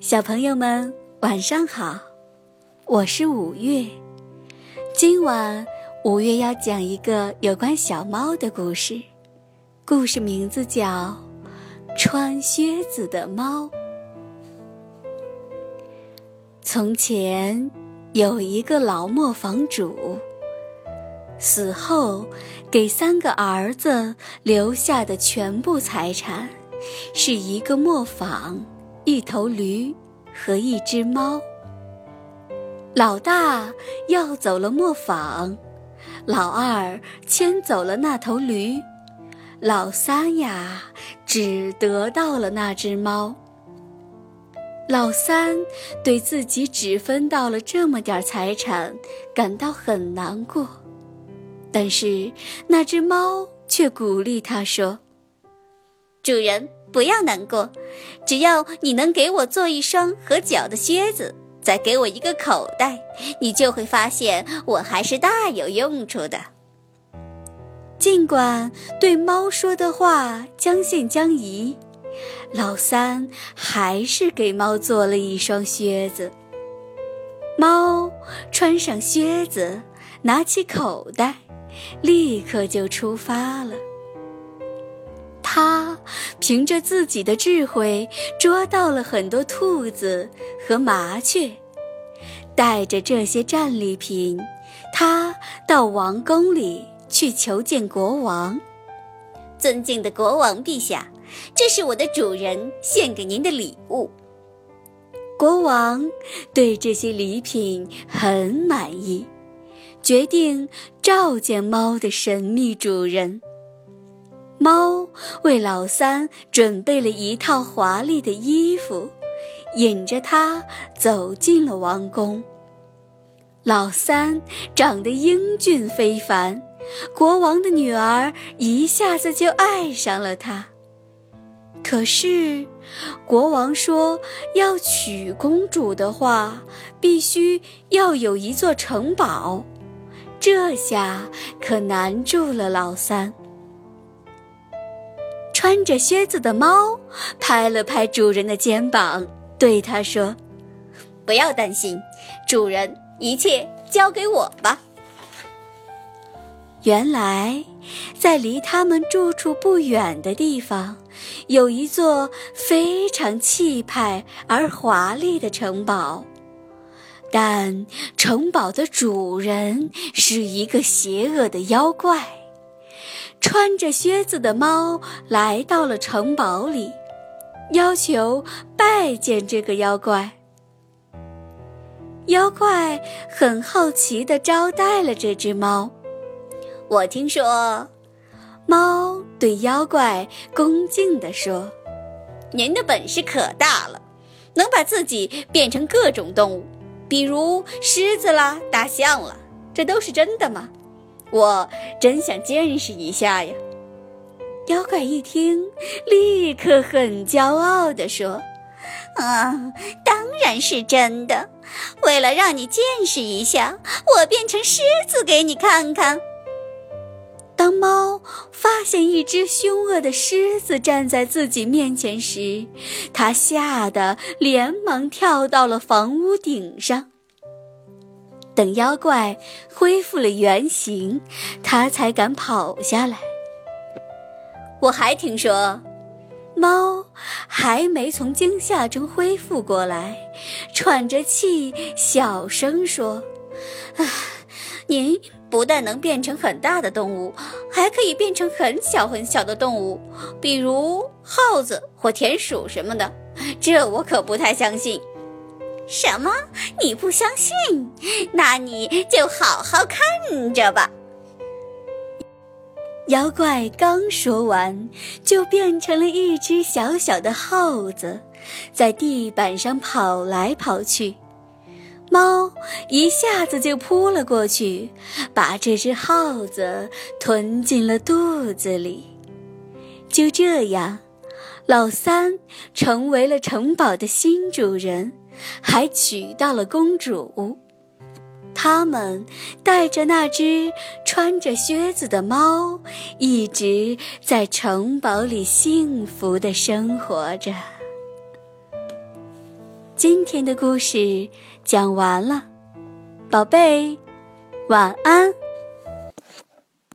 小朋友们，晚上好！我是五月。今晚五月要讲一个有关小猫的故事，故事名字叫《穿靴子的猫》。从前有一个老磨坊主，死后给三个儿子留下的全部财产是一个磨坊。一头驴和一只猫。老大要走了磨坊，老二牵走了那头驴，老三呀只得到了那只猫。老三对自己只分到了这么点财产感到很难过，但是那只猫却鼓励他说：“主人。”不要难过，只要你能给我做一双合脚的靴子，再给我一个口袋，你就会发现我还是大有用处的。尽管对猫说的话将信将疑，老三还是给猫做了一双靴子。猫穿上靴子，拿起口袋，立刻就出发了。他凭着自己的智慧捉到了很多兔子和麻雀，带着这些战利品，他到王宫里去求见国王。尊敬的国王陛下，这是我的主人献给您的礼物。国王对这些礼品很满意，决定召见猫的神秘主人。猫为老三准备了一套华丽的衣服，引着他走进了王宫。老三长得英俊非凡，国王的女儿一下子就爱上了他。可是，国王说要娶公主的话，必须要有一座城堡，这下可难住了老三。穿着靴子的猫拍了拍主人的肩膀，对他说：“不要担心，主人，一切交给我吧。”原来，在离他们住处不远的地方，有一座非常气派而华丽的城堡，但城堡的主人是一个邪恶的妖怪。穿着靴子的猫来到了城堡里，要求拜见这个妖怪。妖怪很好奇地招待了这只猫。我听说，猫对妖怪恭敬地说：“您的本事可大了，能把自己变成各种动物，比如狮子啦、大象了，这都是真的吗？”我真想见识一下呀！妖怪一听，立刻很骄傲地说：“啊，当然是真的！为了让你见识一下，我变成狮子给你看看。”当猫发现一只凶恶的狮子站在自己面前时，它吓得连忙跳到了房屋顶上。等妖怪恢复了原形，他才敢跑下来。我还听说，猫还没从惊吓中恢复过来，喘着气，小声说：“啊，您不但能变成很大的动物，还可以变成很小很小的动物，比如耗子或田鼠什么的。这我可不太相信。”什么？你不相信？那你就好好看着吧。妖怪刚说完，就变成了一只小小的耗子，在地板上跑来跑去。猫一下子就扑了过去，把这只耗子吞进了肚子里。就这样，老三成为了城堡的新主人。还娶到了公主，他们带着那只穿着靴子的猫，一直在城堡里幸福的生活着。今天的故事讲完了，宝贝，晚安。